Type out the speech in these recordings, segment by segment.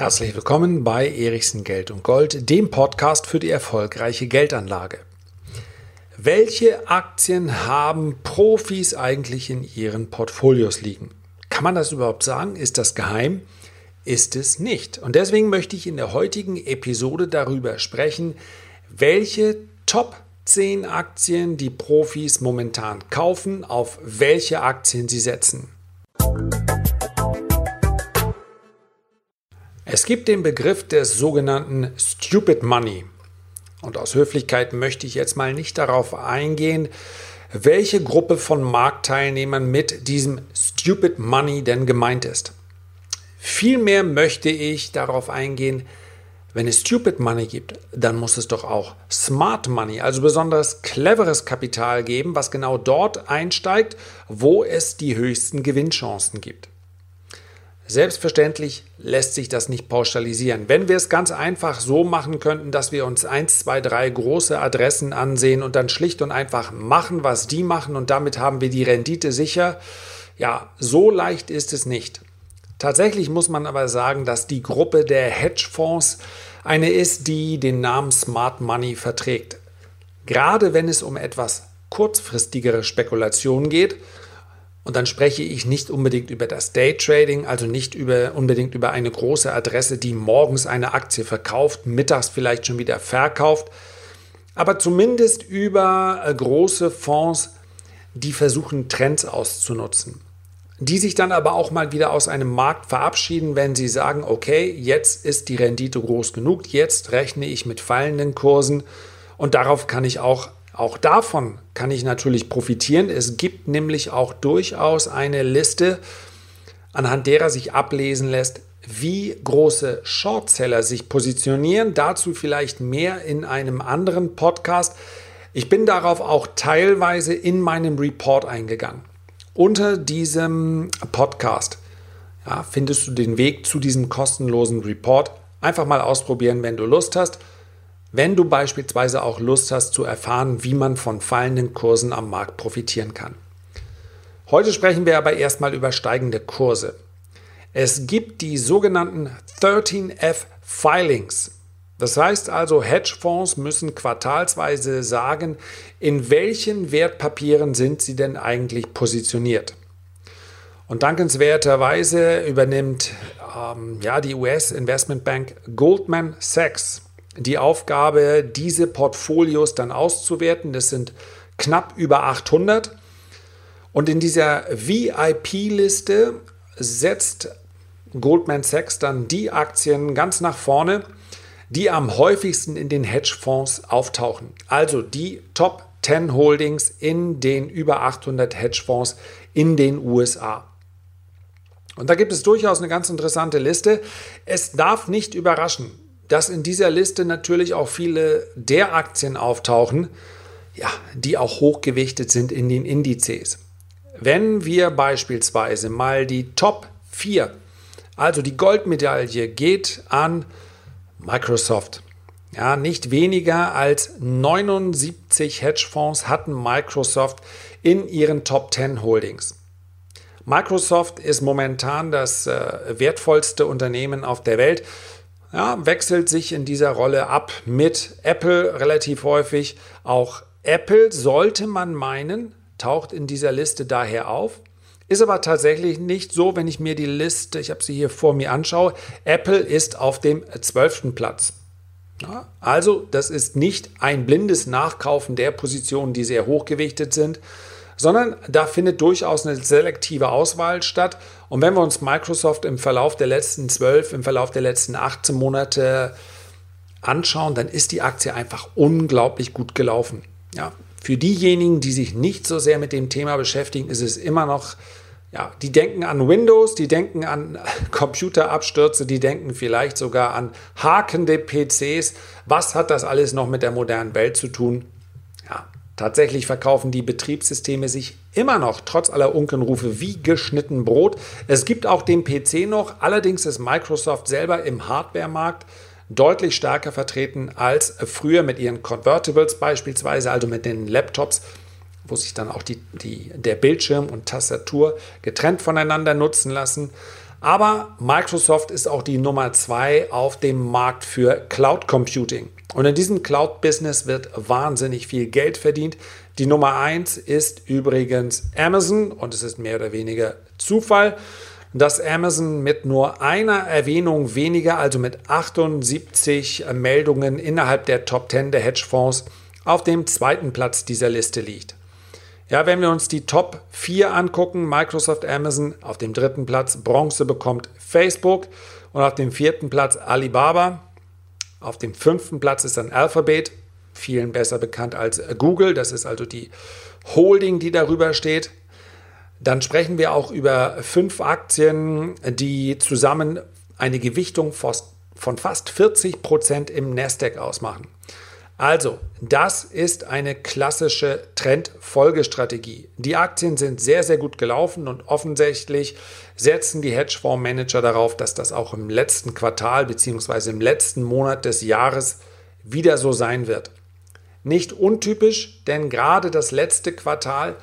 Herzlich willkommen bei Erichsen Geld und Gold, dem Podcast für die erfolgreiche Geldanlage. Welche Aktien haben Profis eigentlich in ihren Portfolios liegen? Kann man das überhaupt sagen? Ist das geheim? Ist es nicht. Und deswegen möchte ich in der heutigen Episode darüber sprechen, welche Top 10 Aktien die Profis momentan kaufen, auf welche Aktien sie setzen. Es gibt den Begriff des sogenannten Stupid Money. Und aus Höflichkeit möchte ich jetzt mal nicht darauf eingehen, welche Gruppe von Marktteilnehmern mit diesem Stupid Money denn gemeint ist. Vielmehr möchte ich darauf eingehen, wenn es Stupid Money gibt, dann muss es doch auch Smart Money, also besonders cleveres Kapital geben, was genau dort einsteigt, wo es die höchsten Gewinnchancen gibt. Selbstverständlich lässt sich das nicht pauschalisieren. Wenn wir es ganz einfach so machen könnten, dass wir uns eins, zwei, drei große Adressen ansehen und dann schlicht und einfach machen, was die machen und damit haben wir die Rendite sicher, ja, so leicht ist es nicht. Tatsächlich muss man aber sagen, dass die Gruppe der Hedgefonds eine ist, die den Namen Smart Money verträgt. Gerade wenn es um etwas kurzfristigere Spekulationen geht, und dann spreche ich nicht unbedingt über das Daytrading, also nicht über, unbedingt über eine große Adresse, die morgens eine Aktie verkauft, mittags vielleicht schon wieder verkauft, aber zumindest über äh, große Fonds, die versuchen, Trends auszunutzen. Die sich dann aber auch mal wieder aus einem Markt verabschieden, wenn sie sagen, okay, jetzt ist die Rendite groß genug, jetzt rechne ich mit fallenden Kursen und darauf kann ich auch auch davon kann ich natürlich profitieren. Es gibt nämlich auch durchaus eine Liste, anhand derer sich ablesen lässt, wie große Shortseller sich positionieren. Dazu vielleicht mehr in einem anderen Podcast. Ich bin darauf auch teilweise in meinem Report eingegangen. Unter diesem Podcast ja, findest du den Weg zu diesem kostenlosen Report. Einfach mal ausprobieren, wenn du Lust hast. Wenn du beispielsweise auch Lust hast zu erfahren, wie man von fallenden Kursen am Markt profitieren kann. Heute sprechen wir aber erstmal über steigende Kurse. Es gibt die sogenannten 13F Filings. Das heißt also, Hedgefonds müssen quartalsweise sagen, in welchen Wertpapieren sind sie denn eigentlich positioniert. Und dankenswerterweise übernimmt ähm, ja, die US-Investmentbank Goldman Sachs die Aufgabe, diese Portfolios dann auszuwerten. Das sind knapp über 800. Und in dieser VIP-Liste setzt Goldman Sachs dann die Aktien ganz nach vorne, die am häufigsten in den Hedgefonds auftauchen. Also die Top 10 Holdings in den über 800 Hedgefonds in den USA. Und da gibt es durchaus eine ganz interessante Liste. Es darf nicht überraschen, dass in dieser Liste natürlich auch viele der Aktien auftauchen, ja, die auch hochgewichtet sind in den Indizes. Wenn wir beispielsweise mal die Top 4, also die Goldmedaille geht an Microsoft. Ja, nicht weniger als 79 Hedgefonds hatten Microsoft in ihren Top 10 Holdings. Microsoft ist momentan das äh, wertvollste Unternehmen auf der Welt ja, wechselt sich in dieser Rolle ab mit Apple relativ häufig. Auch Apple sollte man meinen, taucht in dieser Liste daher auf. Ist aber tatsächlich nicht so, wenn ich mir die Liste, ich habe sie hier vor mir anschaue. Apple ist auf dem zwölften Platz. Ja, also das ist nicht ein blindes Nachkaufen der Positionen, die sehr hochgewichtet sind, sondern da findet durchaus eine selektive Auswahl statt. Und wenn wir uns Microsoft im Verlauf der letzten zwölf, im Verlauf der letzten 18 Monate anschauen, dann ist die Aktie einfach unglaublich gut gelaufen. Ja, für diejenigen, die sich nicht so sehr mit dem Thema beschäftigen, ist es immer noch, ja, die denken an Windows, die denken an Computerabstürze, die denken vielleicht sogar an hakende PCs. Was hat das alles noch mit der modernen Welt zu tun? Tatsächlich verkaufen die Betriebssysteme sich immer noch, trotz aller Unkenrufe, wie geschnitten Brot. Es gibt auch den PC noch, allerdings ist Microsoft selber im Hardware-Markt deutlich stärker vertreten als früher mit ihren Convertibles beispielsweise, also mit den Laptops, wo sich dann auch die, die, der Bildschirm und Tastatur getrennt voneinander nutzen lassen. Aber Microsoft ist auch die Nummer zwei auf dem Markt für Cloud Computing. Und in diesem Cloud-Business wird wahnsinnig viel Geld verdient. Die Nummer eins ist übrigens Amazon und es ist mehr oder weniger Zufall, dass Amazon mit nur einer Erwähnung weniger, also mit 78 Meldungen innerhalb der Top 10 der Hedgefonds, auf dem zweiten Platz dieser Liste liegt. Ja, wenn wir uns die Top 4 angucken, Microsoft, Amazon, auf dem dritten Platz Bronze bekommt Facebook und auf dem vierten Platz Alibaba. Auf dem fünften Platz ist dann Alphabet, vielen besser bekannt als Google, das ist also die Holding, die darüber steht. Dann sprechen wir auch über fünf Aktien, die zusammen eine Gewichtung von fast 40 Prozent im Nasdaq ausmachen. Also, das ist eine klassische Trendfolgestrategie. Die Aktien sind sehr, sehr gut gelaufen und offensichtlich setzen die Hedgefondsmanager darauf, dass das auch im letzten Quartal bzw. im letzten Monat des Jahres wieder so sein wird. Nicht untypisch, denn gerade das letzte Quartal,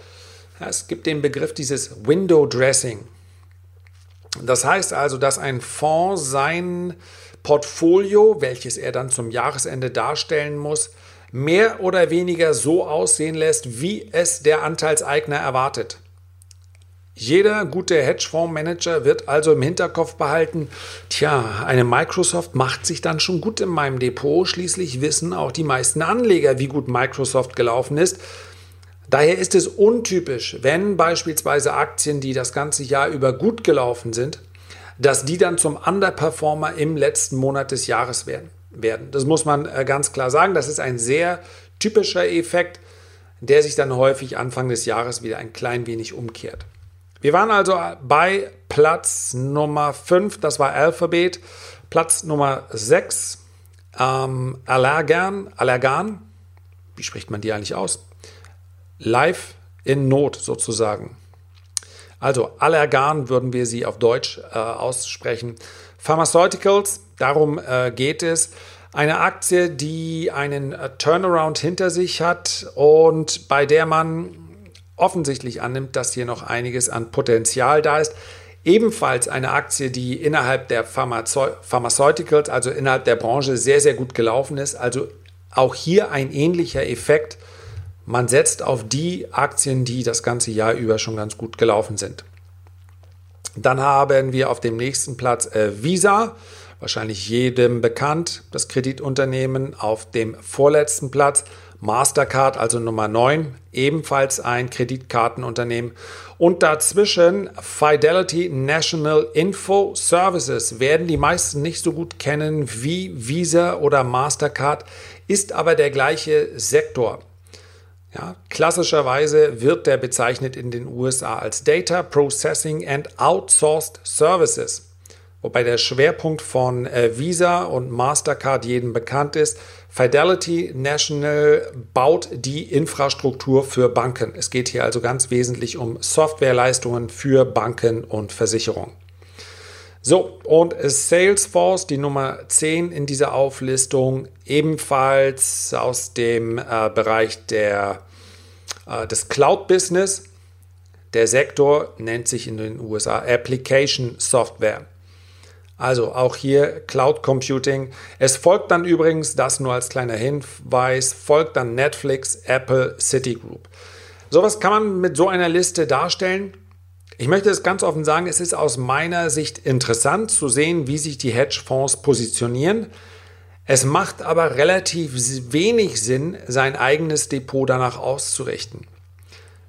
es gibt den Begriff dieses Window Dressing. Das heißt also, dass ein Fonds sein Portfolio, welches er dann zum Jahresende darstellen muss, mehr oder weniger so aussehen lässt, wie es der Anteilseigner erwartet. Jeder gute Hedgefondsmanager wird also im Hinterkopf behalten, tja, eine Microsoft macht sich dann schon gut in meinem Depot, schließlich wissen auch die meisten Anleger, wie gut Microsoft gelaufen ist. Daher ist es untypisch, wenn beispielsweise Aktien, die das ganze Jahr über gut gelaufen sind, dass die dann zum Underperformer im letzten Monat des Jahres werden. werden. Das muss man äh, ganz klar sagen. Das ist ein sehr typischer Effekt, der sich dann häufig Anfang des Jahres wieder ein klein wenig umkehrt. Wir waren also bei Platz Nummer 5, das war Alphabet. Platz Nummer 6, ähm, Allergan, Allergan, wie spricht man die eigentlich aus? Live in Not sozusagen. Also Allergan würden wir sie auf Deutsch äh, aussprechen. Pharmaceuticals, darum äh, geht es. Eine Aktie, die einen äh, Turnaround hinter sich hat und bei der man offensichtlich annimmt, dass hier noch einiges an Potenzial da ist. Ebenfalls eine Aktie, die innerhalb der Pharmazeu Pharmaceuticals, also innerhalb der Branche, sehr, sehr gut gelaufen ist. Also auch hier ein ähnlicher Effekt man setzt auf die Aktien, die das ganze Jahr über schon ganz gut gelaufen sind. Dann haben wir auf dem nächsten Platz äh, Visa, wahrscheinlich jedem bekannt, das Kreditunternehmen. Auf dem vorletzten Platz Mastercard, also Nummer 9, ebenfalls ein Kreditkartenunternehmen. Und dazwischen Fidelity National Info Services werden die meisten nicht so gut kennen wie Visa oder Mastercard, ist aber der gleiche Sektor. Ja, klassischerweise wird der bezeichnet in den USA als Data Processing and Outsourced Services, wobei der Schwerpunkt von äh, Visa und Mastercard jedem bekannt ist. Fidelity National baut die Infrastruktur für Banken. Es geht hier also ganz wesentlich um Softwareleistungen für Banken und Versicherungen. So, und Salesforce, die Nummer 10 in dieser Auflistung, ebenfalls aus dem äh, Bereich der, äh, des Cloud-Business. Der Sektor nennt sich in den USA Application Software. Also auch hier Cloud Computing. Es folgt dann übrigens, das nur als kleiner Hinweis, folgt dann Netflix, Apple, Citigroup. Sowas kann man mit so einer Liste darstellen. Ich möchte es ganz offen sagen, es ist aus meiner Sicht interessant zu sehen, wie sich die Hedgefonds positionieren. Es macht aber relativ wenig Sinn, sein eigenes Depot danach auszurichten.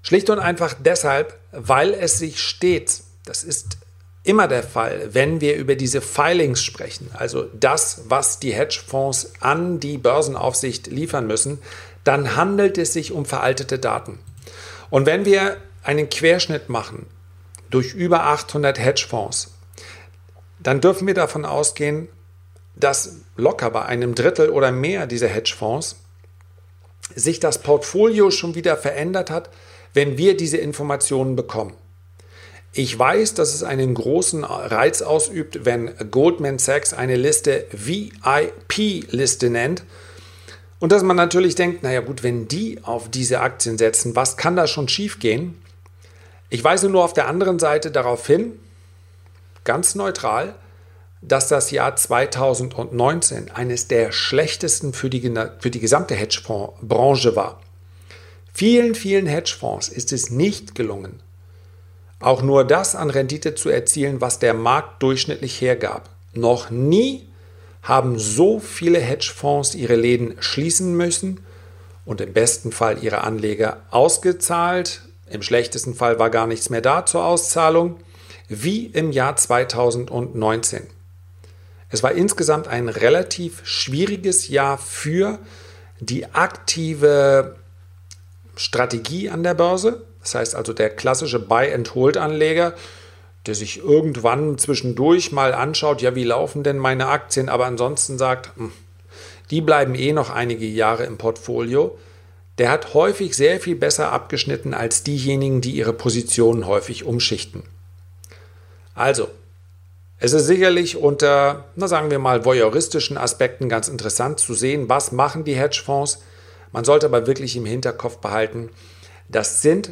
Schlicht und einfach deshalb, weil es sich stets, das ist immer der Fall, wenn wir über diese Filings sprechen, also das, was die Hedgefonds an die Börsenaufsicht liefern müssen, dann handelt es sich um veraltete Daten. Und wenn wir einen Querschnitt machen durch über 800 Hedgefonds, dann dürfen wir davon ausgehen, dass locker bei einem Drittel oder mehr dieser Hedgefonds sich das Portfolio schon wieder verändert hat, wenn wir diese Informationen bekommen. Ich weiß, dass es einen großen Reiz ausübt, wenn Goldman Sachs eine Liste VIP-Liste nennt. Und dass man natürlich denkt, naja gut, wenn die auf diese Aktien setzen, was kann da schon schiefgehen? Ich weise nur auf der anderen Seite darauf hin, ganz neutral, dass das Jahr 2019 eines der schlechtesten für die, für die gesamte Hedgefondsbranche war. Vielen, vielen Hedgefonds ist es nicht gelungen, auch nur das an Rendite zu erzielen, was der Markt durchschnittlich hergab. Noch nie haben so viele Hedgefonds ihre Läden schließen müssen und im besten Fall ihre Anleger ausgezahlt. Im schlechtesten Fall war gar nichts mehr da zur Auszahlung, wie im Jahr 2019. Es war insgesamt ein relativ schwieriges Jahr für die aktive Strategie an der Börse. Das heißt also der klassische Buy-and-Hold-Anleger, der sich irgendwann zwischendurch mal anschaut, ja, wie laufen denn meine Aktien, aber ansonsten sagt, hm, die bleiben eh noch einige Jahre im Portfolio. Der hat häufig sehr viel besser abgeschnitten als diejenigen, die ihre Positionen häufig umschichten. Also, es ist sicherlich unter, na sagen wir mal, voyeuristischen Aspekten ganz interessant zu sehen, was machen die Hedgefonds. Man sollte aber wirklich im Hinterkopf behalten, das sind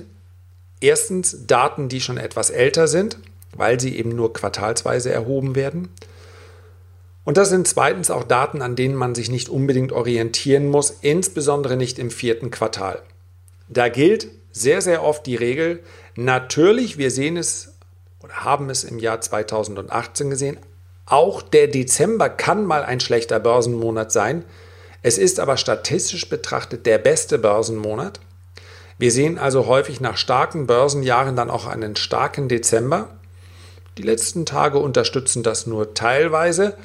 erstens Daten, die schon etwas älter sind, weil sie eben nur quartalsweise erhoben werden. Und das sind zweitens auch Daten, an denen man sich nicht unbedingt orientieren muss, insbesondere nicht im vierten Quartal. Da gilt sehr, sehr oft die Regel, natürlich, wir sehen es oder haben es im Jahr 2018 gesehen. Auch der Dezember kann mal ein schlechter Börsenmonat sein. Es ist aber statistisch betrachtet der beste Börsenmonat. Wir sehen also häufig nach starken Börsenjahren dann auch einen starken Dezember. Die letzten Tage unterstützen das nur teilweise.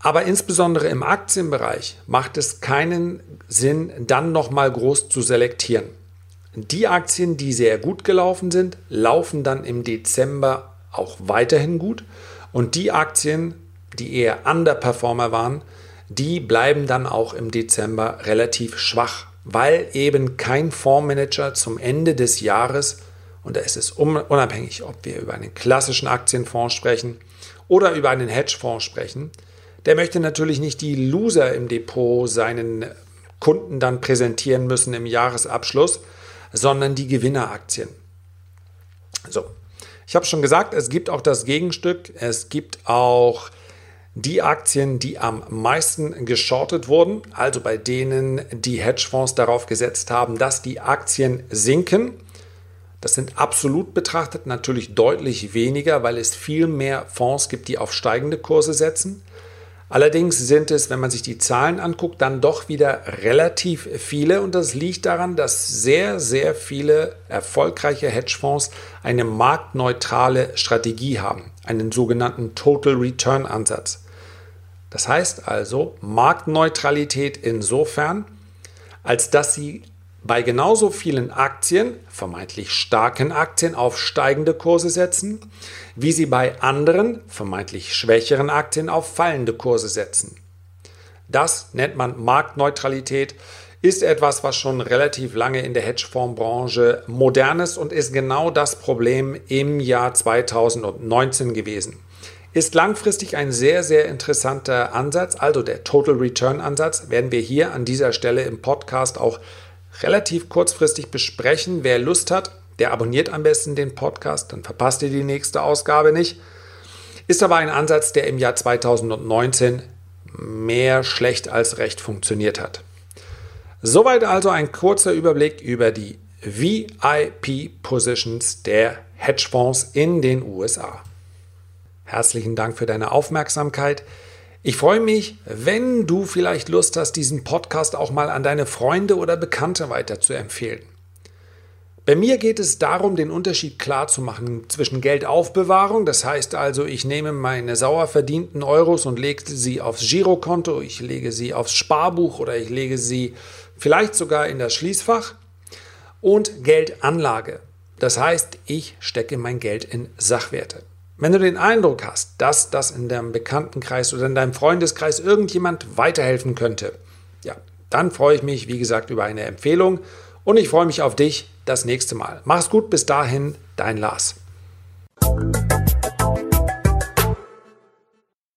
Aber insbesondere im Aktienbereich macht es keinen Sinn, dann nochmal groß zu selektieren. Die Aktien, die sehr gut gelaufen sind, laufen dann im Dezember auch weiterhin gut. Und die Aktien, die eher Underperformer waren, die bleiben dann auch im Dezember relativ schwach, weil eben kein Fondsmanager zum Ende des Jahres, und da ist es unabhängig, ob wir über einen klassischen Aktienfonds sprechen oder über einen Hedgefonds sprechen, der möchte natürlich nicht die Loser im Depot seinen Kunden dann präsentieren müssen im Jahresabschluss, sondern die Gewinneraktien. So, ich habe schon gesagt, es gibt auch das Gegenstück. Es gibt auch die Aktien, die am meisten geschortet wurden, also bei denen die Hedgefonds darauf gesetzt haben, dass die Aktien sinken. Das sind absolut betrachtet natürlich deutlich weniger, weil es viel mehr Fonds gibt, die auf steigende Kurse setzen. Allerdings sind es, wenn man sich die Zahlen anguckt, dann doch wieder relativ viele und das liegt daran, dass sehr, sehr viele erfolgreiche Hedgefonds eine marktneutrale Strategie haben, einen sogenannten Total Return Ansatz. Das heißt also Marktneutralität insofern, als dass sie bei genauso vielen Aktien, vermeintlich starken Aktien, auf steigende Kurse setzen, wie sie bei anderen, vermeintlich schwächeren Aktien auf fallende Kurse setzen. Das nennt man Marktneutralität, ist etwas, was schon relativ lange in der Hedgefondsbranche modern ist und ist genau das Problem im Jahr 2019 gewesen. Ist langfristig ein sehr, sehr interessanter Ansatz, also der Total Return Ansatz, werden wir hier an dieser Stelle im Podcast auch relativ kurzfristig besprechen. Wer Lust hat, der abonniert am besten den Podcast, dann verpasst ihr die nächste Ausgabe nicht. Ist aber ein Ansatz, der im Jahr 2019 mehr schlecht als recht funktioniert hat. Soweit also ein kurzer Überblick über die VIP-Positions der Hedgefonds in den USA. Herzlichen Dank für deine Aufmerksamkeit. Ich freue mich, wenn du vielleicht Lust hast, diesen Podcast auch mal an deine Freunde oder Bekannte weiterzuempfehlen. Bei mir geht es darum, den Unterschied klar zu machen zwischen Geldaufbewahrung, das heißt also, ich nehme meine sauer verdienten Euros und lege sie aufs Girokonto, ich lege sie aufs Sparbuch oder ich lege sie vielleicht sogar in das Schließfach und Geldanlage. Das heißt, ich stecke mein Geld in Sachwerte. Wenn du den Eindruck hast, dass das in deinem Bekanntenkreis oder in deinem Freundeskreis irgendjemand weiterhelfen könnte, ja, dann freue ich mich, wie gesagt, über eine Empfehlung und ich freue mich auf dich das nächste Mal. Mach's gut, bis dahin, dein Lars.